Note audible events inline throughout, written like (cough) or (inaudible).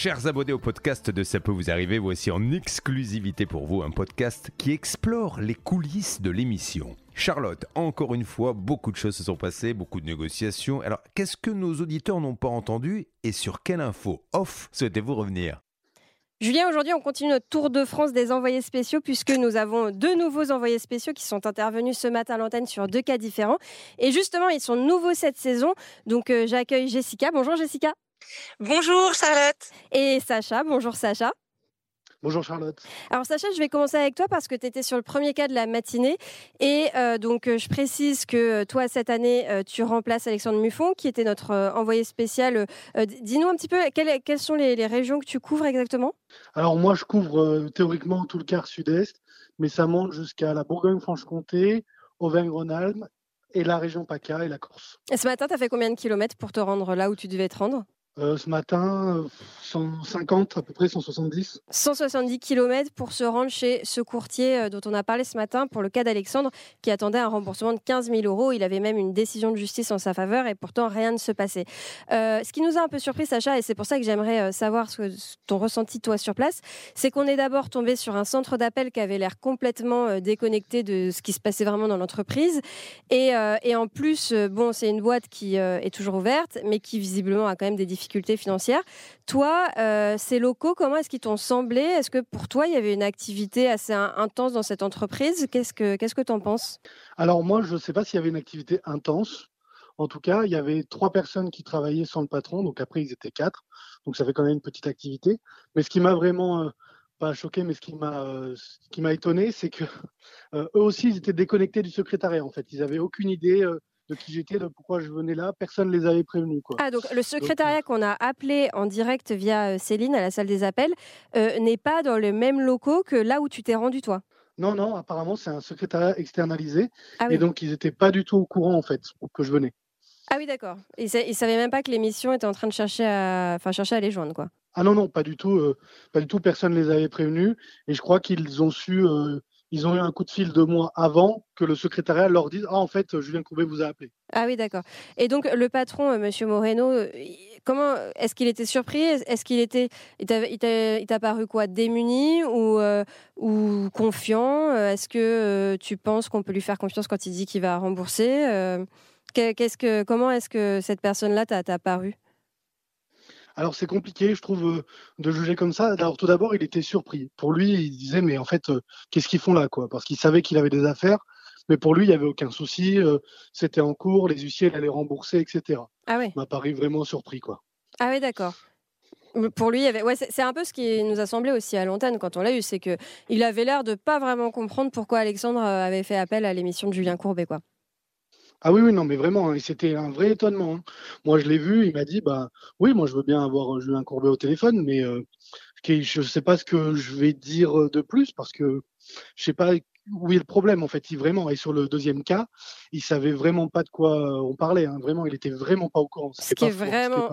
Chers abonnés au podcast de Ça peut vous arriver, voici en exclusivité pour vous un podcast qui explore les coulisses de l'émission. Charlotte, encore une fois, beaucoup de choses se sont passées, beaucoup de négociations. Alors, qu'est-ce que nos auditeurs n'ont pas entendu et sur quelle info off souhaitez-vous revenir? Julien, aujourd'hui, on continue notre tour de France des envoyés spéciaux puisque nous avons deux nouveaux envoyés spéciaux qui sont intervenus ce matin à l'antenne sur deux cas différents. Et justement, ils sont nouveaux cette saison. Donc, euh, j'accueille Jessica. Bonjour Jessica. Bonjour Charlotte. Et Sacha. Bonjour Sacha. Bonjour Charlotte. Alors Sacha, je vais commencer avec toi parce que tu étais sur le premier cas de la matinée. Et euh, donc euh, je précise que euh, toi, cette année, tu remplaces Alexandre Muffon, qui était notre envoyé spécial. Dis-nous un petit peu, quelles, quelles sont les, régions que tu couvres exactement? Alors moi, je couvre théoriquement tout le quart sud-est, mais ça monte jusqu'à la Bourgogne-Franche-Comté, Auvergne-Rhône-Alpes et la région PACA et la Corse. Et ce matin, tu as fait combien de kilomètres pour te rendre là où tu devais te rendre? Euh, ce matin, 150 à peu près, 170. 170 km pour se rendre chez ce courtier euh, dont on a parlé ce matin pour le cas d'Alexandre qui attendait un remboursement de 15 000 euros. Il avait même une décision de justice en sa faveur et pourtant rien ne se passait. Euh, ce qui nous a un peu surpris, Sacha, et c'est pour ça que j'aimerais savoir ce que, ton ressenti toi sur place, c'est qu'on est d'abord tombé sur un centre d'appel qui avait l'air complètement déconnecté de ce qui se passait vraiment dans l'entreprise. Et, et, en plus, bon, c'est une boîte qui est toujours ouverte, mais qui visiblement a quand même des difficultés financières. Toi, euh, ces locaux, comment est-ce qu'ils t'ont semblé? Est-ce que pour toi, il y avait une activité assez intense dans cette entreprise? Qu'est-ce que qu'est-ce que tu en penses? Alors moi, je ne sais pas s'il y avait une activité intense. En tout cas, il y avait trois personnes qui travaillaient sans le patron, donc après ils étaient quatre, donc ça fait quand même une petite activité. Mais ce qui m'a vraiment euh, pas choqué, mais ce qui m'a euh, qui étonné, c'est que eux aussi ils étaient déconnectés du secrétariat. En fait, ils avaient aucune idée de qui j'étais, de pourquoi je venais là. Personne ne les avait prévenus. Quoi. Ah, donc le secrétariat qu'on a appelé en direct via euh, Céline à la salle des appels euh, n'est pas dans le même locaux que là où tu t'es rendu, toi? Non, non, apparemment, c'est un secrétariat externalisé. Ah et donc, ils n'étaient pas du tout au courant, en fait, que je venais. Ah oui, d'accord. Ils ne savaient même pas que l'émission était en train de chercher à, enfin, chercher à les joindre, quoi. Ah non, non, pas du tout. Euh, pas du tout. Personne ne les avait prévenus. Et je crois qu'ils ont su ils ont eu un coup de fil de moi avant que le secrétariat leur dise Ah, en fait, Julien Courbet vous a appelé. Ah oui, d'accord. Et donc, le patron, euh, Monsieur Moreno, euh, comment est-ce qu'il était surpris? Est-ce qu'il était. Il t'a paru quoi? Démuni ou, euh, ou confiant? Est-ce que tu penses qu'on peut lui faire confiance quand il dit qu'il va rembourser? Que, Comment est-ce que cette personne-là t'a paru? Alors c'est compliqué, je trouve, euh, de juger comme ça. Alors tout d'abord, il était surpris. Pour lui, il disait mais en fait, euh, qu'est-ce qu'ils font là, quoi? Parce qu'il savait qu'il avait des affaires, mais pour lui, il n'y avait aucun souci. Euh, c'était en cours, les huissiers allaient rembourser, etc. Ah oui. Il m'a paru vraiment surpris, quoi. Ah oui, d'accord. Pour lui, avait... ouais, c'est un peu ce qui nous a semblé aussi à l'antenne quand on l'a eu, c'est que il avait l'air de pas vraiment comprendre pourquoi Alexandre avait fait appel à l'émission de Julien Courbet, quoi. Ah oui, oui, non, mais vraiment, hein, c'était un vrai étonnement. Hein. Moi, je l'ai vu, il m'a dit, bah oui, moi, je veux bien avoir Julien Courbet au téléphone, mais euh, je ne sais pas ce que je vais dire euh, de plus parce que je sais pas où est le problème en fait. Il vraiment et sur le deuxième cas, il savait vraiment pas de quoi on parlait. Hein. Vraiment, il était vraiment pas au courant. Ce qui est vraiment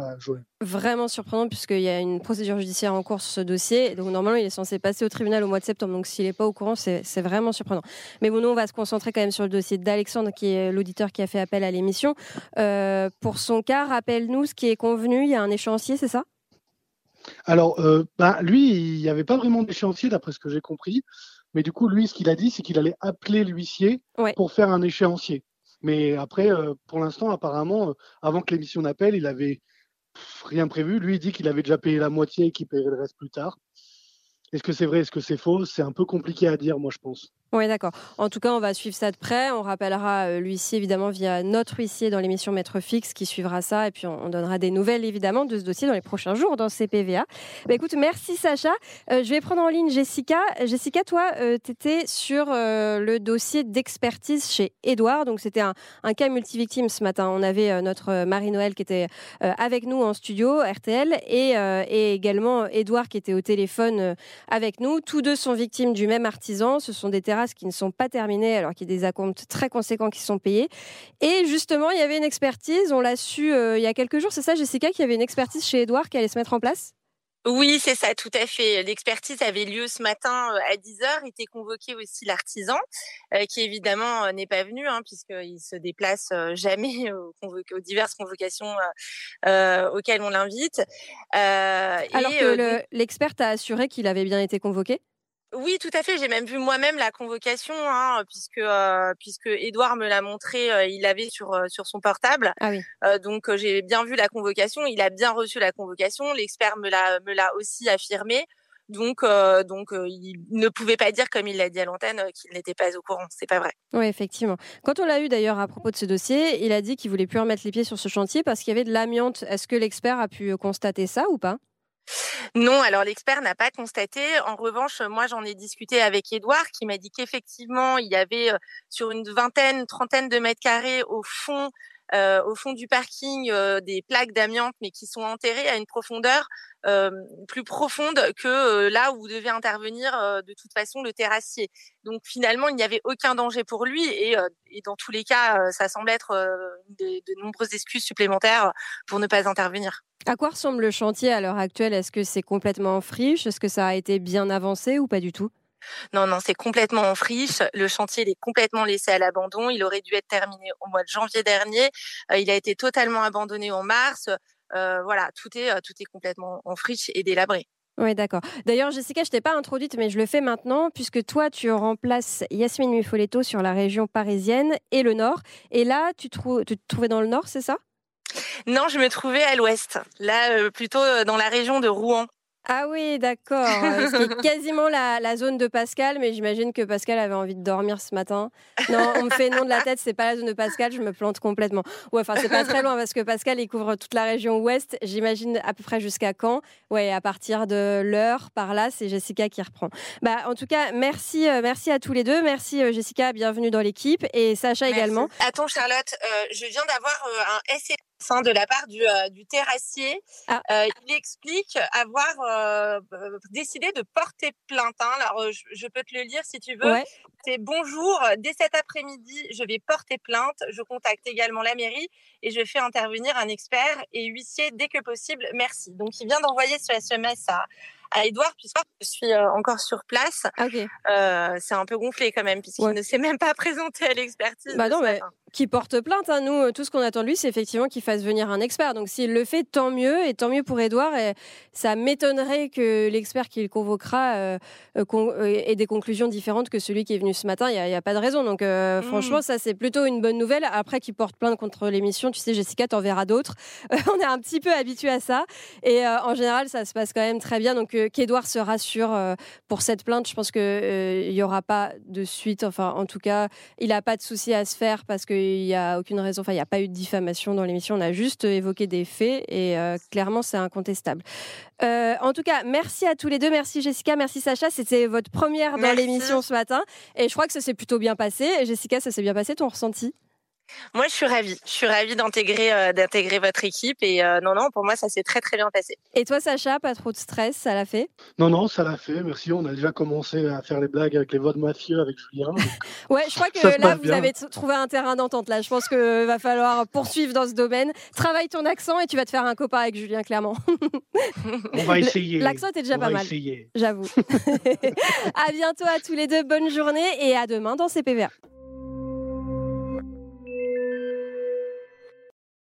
vraiment surprenant puisqu'il y a une procédure judiciaire en cours sur ce dossier. Donc normalement, il est censé passer au tribunal au mois de septembre. Donc s'il n'est pas au courant, c'est vraiment surprenant. Mais bon, nous on va se concentrer quand même sur le dossier d'Alexandre, qui est l'auditeur qui a fait appel à l'émission. Euh, pour son cas, rappelle-nous ce qui est convenu. Il y a un échéancier, c'est ça? Alors, euh, bah, lui, il n'y avait pas vraiment d'échéancier, d'après ce que j'ai compris. Mais du coup, lui, ce qu'il a dit, c'est qu'il allait appeler l'huissier pour faire un échéancier. Mais après, euh, pour l'instant, apparemment, euh, avant que l'émission n'appelle, il avait rien prévu. Lui, il dit qu'il avait déjà payé la moitié et qu'il paierait le reste plus tard. Est-ce que c'est vrai, est-ce que c'est faux? C'est un peu compliqué à dire, moi, je pense. Oui, d'accord. En tout cas, on va suivre ça de près. On rappellera euh, l'huissier, évidemment, via notre huissier dans l'émission Maître Fixe qui suivra ça. Et puis, on, donnera des nouvelles, évidemment, de ce dossier dans les prochains jours dans CPVA. Bah, écoute, merci Sacha. Euh, je vais prendre en ligne Jessica. Jessica, toi, euh, tu étais sur le dossier d'expertise chez Edouard. Donc, c'était un, cas multivictime ce matin. On avait notre Marie-Noël qui était avec nous en studio, RTL, et, et également Edouard qui était au téléphone avec nous. Tous deux sont victimes du même artisan. Ce sont des terrasses qui ne sont pas terminées alors qu'il y a des acomptes très conséquents qui sont payés. Et justement, il y avait une expertise, on l'a su euh, il y a quelques jours, c'est ça Jessica, qu'il y avait une expertise chez Edouard qui allait se mettre en place? Oui, c'est ça, tout à fait. L'expertise avait lieu ce matin euh, à 10h. Était convoqué aussi l'artisan, euh, qui évidemment n'est pas venu, hein, puisqu'il se déplace jamais (laughs) aux, aux, diverses convocations auxquelles on l'invite. Alors que l'expert a assuré qu'il avait bien été convoqué? Oui, tout à fait. J'ai même vu moi-même la convocation, hein, puisque euh, puisque Edouard me l'a montré, euh, il l'avait sur euh, sur son portable. Ah oui. donc j'ai bien vu la convocation. Il a bien reçu la convocation. L'expert me l'a me l'a aussi affirmé. Donc, donc il ne pouvait pas dire, comme il l'a dit à l'antenne, qu'il n'était pas au courant. C'est pas vrai. Oui, effectivement. Quand on l'a eu d'ailleurs à propos de ce dossier, il a dit qu'il voulait plus remettre les pieds sur ce chantier parce qu'il y avait de l'amiante. Est-ce que l'expert a pu constater ça ou pas? Non, alors l'expert n'a pas constaté. En revanche, moi j'en ai discuté avec Edouard qui m'a dit qu'effectivement il y avait euh, sur une vingtaine, trentaine de mètres carrés au fond euh, au fond du parking euh, des plaques d'amiante, mais qui sont enterrées à une profondeur euh, plus profonde que là où vous devez intervenir de toute façon le terrassier. Donc finalement, il n'y avait aucun danger pour lui et, dans tous les cas, ça semble être de, de, nombreuses excuses supplémentaires pour ne pas intervenir. À quoi ressemble le chantier à l'heure actuelle? Est-ce que c'est complètement en friche? Est-ce que ça a été bien avancé ou pas du tout? Non, non, c'est complètement en friche. Le chantier il est complètement laissé à l'abandon. Il aurait dû être terminé au mois de janvier dernier. Euh, il a été totalement abandonné en mars. Euh, voilà, tout est, euh, tout est complètement en friche et délabré. Oui, d'accord. D'ailleurs, Jessica, je t'ai pas introduite, mais je le fais maintenant, puisque toi, tu remplaces Yasmine Mufoletto sur la région parisienne et le Nord. Et là, tu, tu te trouvais dans le Nord, c'est ça? Non, je me trouvais à l'Ouest, là, plutôt dans la région de Rouen. Ah oui, d'accord. Euh, c'est (laughs) quasiment la, zone de Pascal, mais j'imagine que Pascal avait envie de dormir ce matin. Non, on me fait nom de la tête, c'est pas la zone de Pascal, je me plante complètement. Ouais, enfin, c'est pas très loin parce que Pascal, il couvre toute la région ouest, j'imagine à peu près jusqu'à quand. Ouais, à partir de l'heure, par là, c'est Jessica qui reprend. Bah, en tout cas, merci, euh, merci à tous les deux. Merci euh, Jessica, bienvenue dans l'équipe et Sacha également. Attends, Charlotte, je viens d'avoir un essai de la part du, euh, du terrassier. Ah. Euh, il explique avoir euh, décidé de porter plainte. Hein. Alors, je, peux te le lire si tu veux. C'est bonjour, dès cet après-midi, je vais porter plainte. Je contacte également la mairie et je fais intervenir un expert et huissier dès que possible. Merci. Donc, il vient d'envoyer ce SMS à, à Edouard, puisque je suis encore sur place. Ah, euh, c'est un peu gonflé quand même, puisqu'il ne s'est même pas présenté à l'expertise. Bah non, mais qui porte plainte. Hein. Nous, tout ce qu'on attend de lui, c'est effectivement qu'il fasse venir un expert. Donc s'il le fait, tant mieux, et tant mieux pour Edouard. Et ça m'étonnerait que l'expert qu'il convoquera euh, ait des conclusions différentes que celui qui est venu ce matin. Il n'y a, pas de raison. Donc mmh. franchement, ça, c'est plutôt une bonne nouvelle. Après qu'il porte plainte contre l'émission, tu sais, Jessica, t'en verras d'autres. (laughs) on est un petit peu habitué à ça. Et en général, ça se passe quand même très bien. Donc qu'Edouard se rassure euh, pour cette plainte. Je pense qu'il euh, n'y aura pas de suite. Enfin, en tout cas, il n'a pas de souci à se faire parce qu'il n'y a aucune raison. Enfin, il n'y a pas eu de diffamation dans l'émission. On a juste évoqué des faits et euh, clairement, c'est incontestable. en tout cas, merci à tous les deux. Merci Jessica, merci Sacha. C'était votre première dans l'émission ce matin et je crois que ça s'est plutôt bien passé. Jessica, ça s'est bien passé ton ressenti? Moi, je suis ravie. Je suis ravie d'intégrer euh, d'intégrer votre équipe et euh, non non, pour moi ça s'est très très bien passé. Et toi Sacha, pas trop de stress, ça l'a fait? Non non, ça l'a fait. Merci. On a déjà commencé à faire les blagues avec les votes mafieux avec Julien. (laughs) ouais, je crois que là vous avez trouvé un terrain d'entente là. Je pense que va falloir poursuivre dans ce domaine. Travaille ton accent et tu vas te faire un copain avec Julien clairement. On va (laughs) essayer. L'accent est déjà pas mal. J'avoue. (laughs) à bientôt à tous les deux. Bonne journée et à demain dans CPVA.